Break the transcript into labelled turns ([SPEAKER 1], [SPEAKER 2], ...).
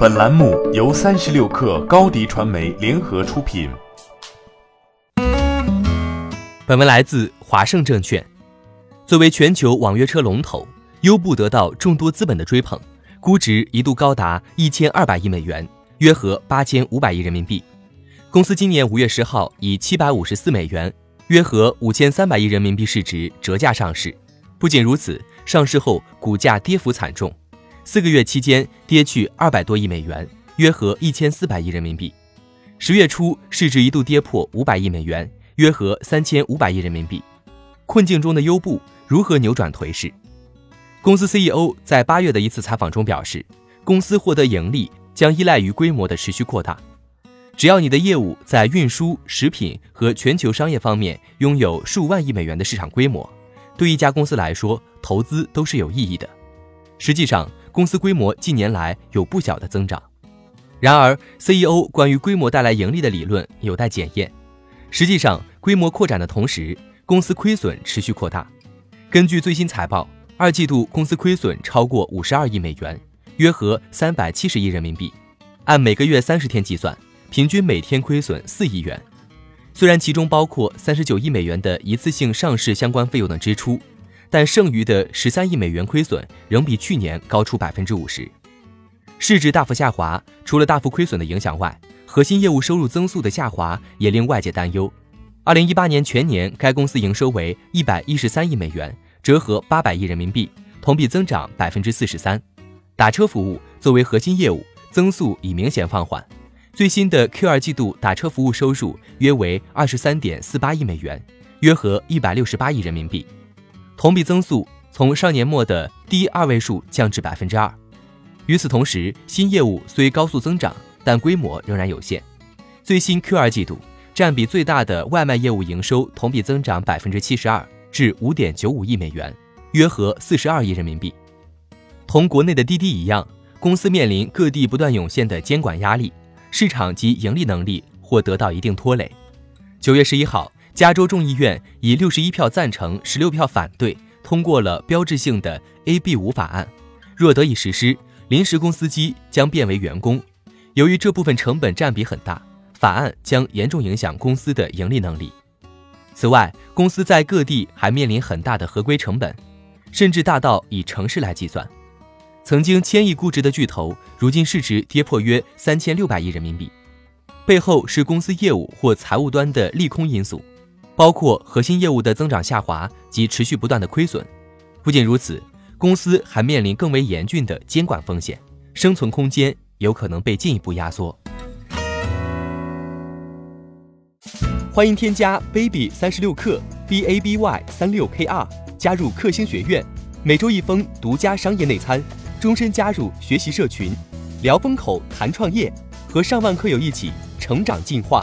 [SPEAKER 1] 本栏目由三十六氪高低传媒联合出品。
[SPEAKER 2] 本文来自华盛证券。作为全球网约车龙头，优步得到众多资本的追捧，估值一度高达一千二百亿美元，约合八千五百亿人民币。公司今年五月十号以七百五十四美元，约合五千三百亿人民币市值折价上市。不仅如此，上市后股价跌幅惨重。四个月期间跌去二百多亿美元，约合一千四百亿人民币。十月初市值一度跌破五百亿美元，约合三千五百亿人民币。困境中的优步如何扭转颓势？公司 CEO 在八月的一次采访中表示，公司获得盈利将依赖于规模的持续扩大。只要你的业务在运输、食品和全球商业方面拥有数万亿美元的市场规模，对一家公司来说，投资都是有意义的。实际上，公司规模近年来有不小的增长，然而 CEO 关于规模带来盈利的理论有待检验。实际上，规模扩展的同时，公司亏损持续扩大。根据最新财报，二季度公司亏损超过五十二亿美元，约合三百七十亿人民币。按每个月三十天计算，平均每天亏损四亿元。虽然其中包括三十九亿美元的一次性上市相关费用等支出。但剩余的十三亿美元亏损仍比去年高出百分之五十，市值大幅下滑。除了大幅亏损的影响外，核心业务收入增速的下滑也令外界担忧。二零一八年全年，该公司营收为一百一十三亿美元，折合八百亿人民币，同比增长百分之四十三。打车服务作为核心业务，增速已明显放缓。最新的 Q 二季度打车服务收入约为二十三点四八亿美元，约合一百六十八亿人民币。同比增速从上年末的低二位数降至百分之二。与此同时，新业务虽高速增长，但规模仍然有限。最新 Q 二季度，占比最大的外卖业务营收同比增长百分之七十二，至五点九五亿美元，约合四十二亿人民币。同国内的滴滴一样，公司面临各地不断涌现的监管压力，市场及盈利能力或得到一定拖累。九月十一号。加州众议院以六十一票赞成、十六票反对通过了标志性的 AB 五法案。若得以实施，临时工司机将变为员工。由于这部分成本占比很大，法案将严重影响公司的盈利能力。此外，公司在各地还面临很大的合规成本，甚至大到以城市来计算。曾经千亿估值的巨头，如今市值跌破约三千六百亿人民币，背后是公司业务或财务端的利空因素。包括核心业务的增长下滑及持续不断的亏损。不仅如此，公司还面临更为严峻的监管风险，生存空间有可能被进一步压缩。欢迎添加 baby 三十六克 b a b y 三六 k r 加入克星学院，每周一封独家商业内参，终身加入学习社群，聊风口谈创业，和上万课友一起成长进化。